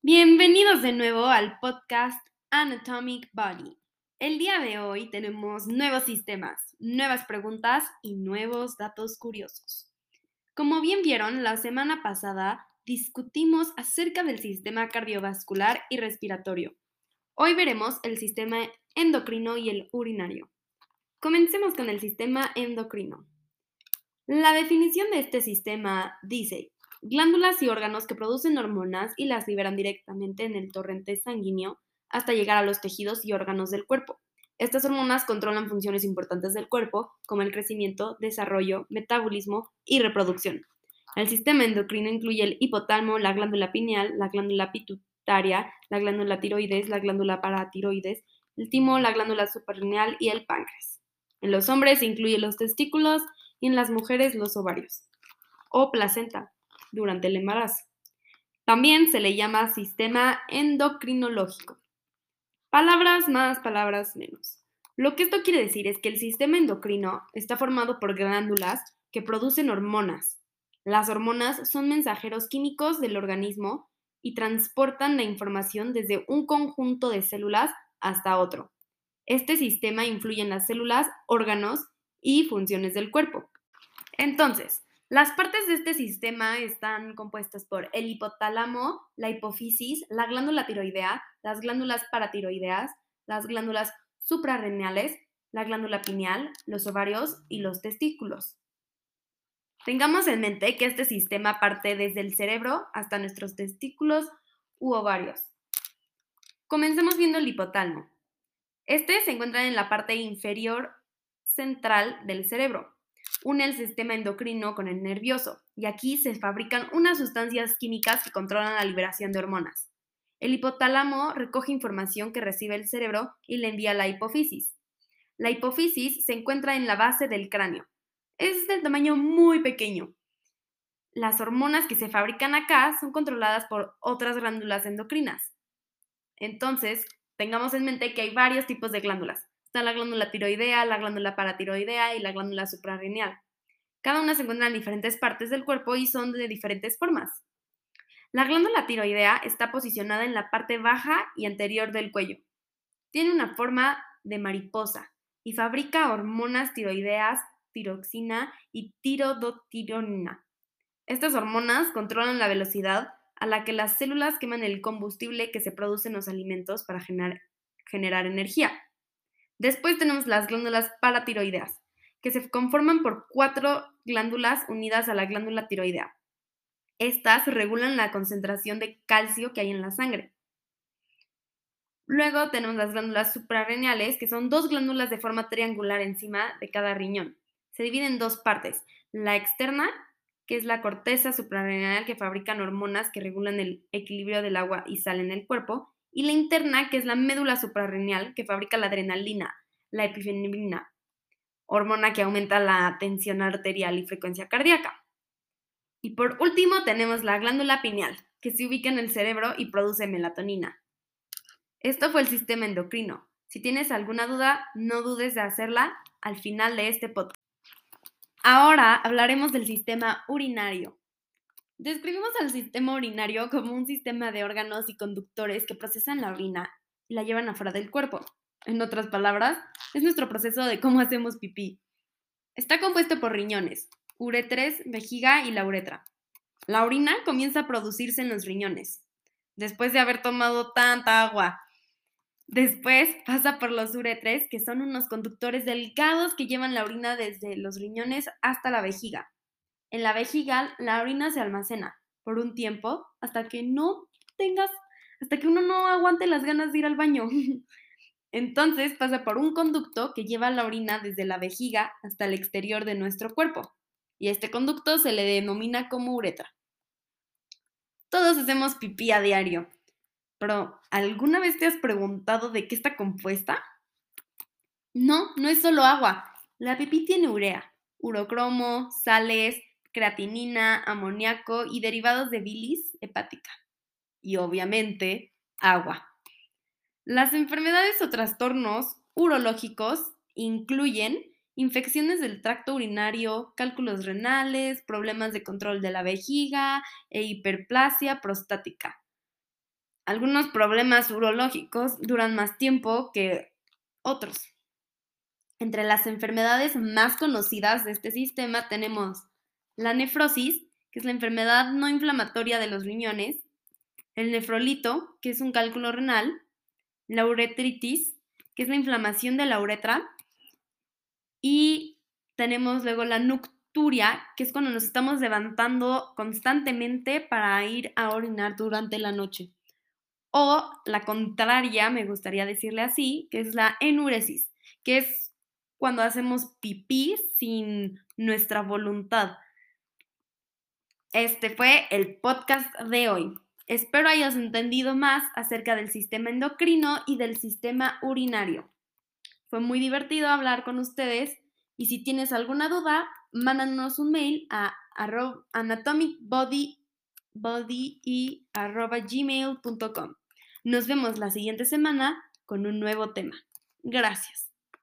Bienvenidos de nuevo al podcast Anatomic Body. El día de hoy tenemos nuevos sistemas, nuevas preguntas y nuevos datos curiosos. Como bien vieron, la semana pasada discutimos acerca del sistema cardiovascular y respiratorio. Hoy veremos el sistema endocrino y el urinario. Comencemos con el sistema endocrino. La definición de este sistema dice, glándulas y órganos que producen hormonas y las liberan directamente en el torrente sanguíneo hasta llegar a los tejidos y órganos del cuerpo. Estas hormonas controlan funciones importantes del cuerpo, como el crecimiento, desarrollo, metabolismo y reproducción. El sistema endocrino incluye el hipotálamo, la glándula pineal, la glándula pituitaria, la glándula tiroides, la glándula paratiroides, el timo, la glándula suprarrenal y el páncreas. En los hombres incluye los testículos, y en las mujeres los ovarios o placenta durante el embarazo. También se le llama sistema endocrinológico. Palabras más, palabras menos. Lo que esto quiere decir es que el sistema endocrino está formado por glándulas que producen hormonas. Las hormonas son mensajeros químicos del organismo y transportan la información desde un conjunto de células hasta otro. Este sistema influye en las células, órganos y funciones del cuerpo. Entonces, las partes de este sistema están compuestas por el hipotálamo, la hipófisis, la glándula tiroidea, las glándulas paratiroideas, las glándulas suprarrenales, la glándula pineal, los ovarios y los testículos. Tengamos en mente que este sistema parte desde el cerebro hasta nuestros testículos u ovarios. Comencemos viendo el hipotálamo. Este se encuentra en la parte inferior central del cerebro. Une el sistema endocrino con el nervioso y aquí se fabrican unas sustancias químicas que controlan la liberación de hormonas. El hipotálamo recoge información que recibe el cerebro y le envía a la hipófisis. La hipófisis se encuentra en la base del cráneo. Es de tamaño muy pequeño. Las hormonas que se fabrican acá son controladas por otras glándulas endocrinas. Entonces, tengamos en mente que hay varios tipos de glándulas. Está la glándula tiroidea, la glándula paratiroidea y la glándula suprarrenal. Cada una se encuentra en diferentes partes del cuerpo y son de diferentes formas. La glándula tiroidea está posicionada en la parte baja y anterior del cuello. Tiene una forma de mariposa y fabrica hormonas tiroideas, tiroxina y tirodotironina. Estas hormonas controlan la velocidad a la que las células queman el combustible que se produce en los alimentos para generar, generar energía. Después tenemos las glándulas paratiroideas, que se conforman por cuatro glándulas unidas a la glándula tiroidea. Estas regulan la concentración de calcio que hay en la sangre. Luego tenemos las glándulas suprarrenales, que son dos glándulas de forma triangular encima de cada riñón. Se dividen en dos partes. La externa, que es la corteza suprarrenal que fabrican hormonas que regulan el equilibrio del agua y sal en el cuerpo, y la interna, que es la médula suprarrenal, que fabrica la adrenalina, la epinefrina, hormona que aumenta la tensión arterial y frecuencia cardíaca. Y por último tenemos la glándula pineal, que se ubica en el cerebro y produce melatonina. Esto fue el sistema endocrino. Si tienes alguna duda, no dudes de hacerla al final de este podcast. Ahora hablaremos del sistema urinario. Describimos al sistema urinario como un sistema de órganos y conductores que procesan la orina y la llevan afuera del cuerpo. En otras palabras, es nuestro proceso de cómo hacemos pipí. Está compuesto por riñones, uretres, vejiga y la uretra. La orina comienza a producirse en los riñones, después de haber tomado tanta agua. Después pasa por los uretres, que son unos conductores delgados que llevan la orina desde los riñones hasta la vejiga. En la vejiga, la orina se almacena por un tiempo hasta que no tengas, hasta que uno no aguante las ganas de ir al baño. Entonces pasa por un conducto que lleva la orina desde la vejiga hasta el exterior de nuestro cuerpo. Y este conducto se le denomina como uretra. Todos hacemos pipí a diario. Pero, ¿alguna vez te has preguntado de qué está compuesta? No, no es solo agua. La pipí tiene urea, urocromo, sales, creatinina, amoníaco y derivados de bilis hepática. Y obviamente, agua. Las enfermedades o trastornos urológicos incluyen infecciones del tracto urinario, cálculos renales, problemas de control de la vejiga e hiperplasia prostática. algunos problemas urológicos duran más tiempo que otros. Entre las enfermedades más conocidas de este sistema tenemos la nefrosis, que es la enfermedad no inflamatoria de los riñones, el nefrolito, que es un cálculo renal, la uretritis, que es la inflamación de la uretra, y tenemos luego la nucturia, que es cuando nos estamos levantando constantemente para ir a orinar durante la noche. O la contraria, me gustaría decirle así, que es la enuresis, que es cuando hacemos pipí sin nuestra voluntad. Este fue el podcast de hoy. Espero hayas entendido más acerca del sistema endocrino y del sistema urinario. Fue muy divertido hablar con ustedes y si tienes alguna duda, mándanos un mail a anatomicbody Nos vemos la siguiente semana con un nuevo tema. Gracias.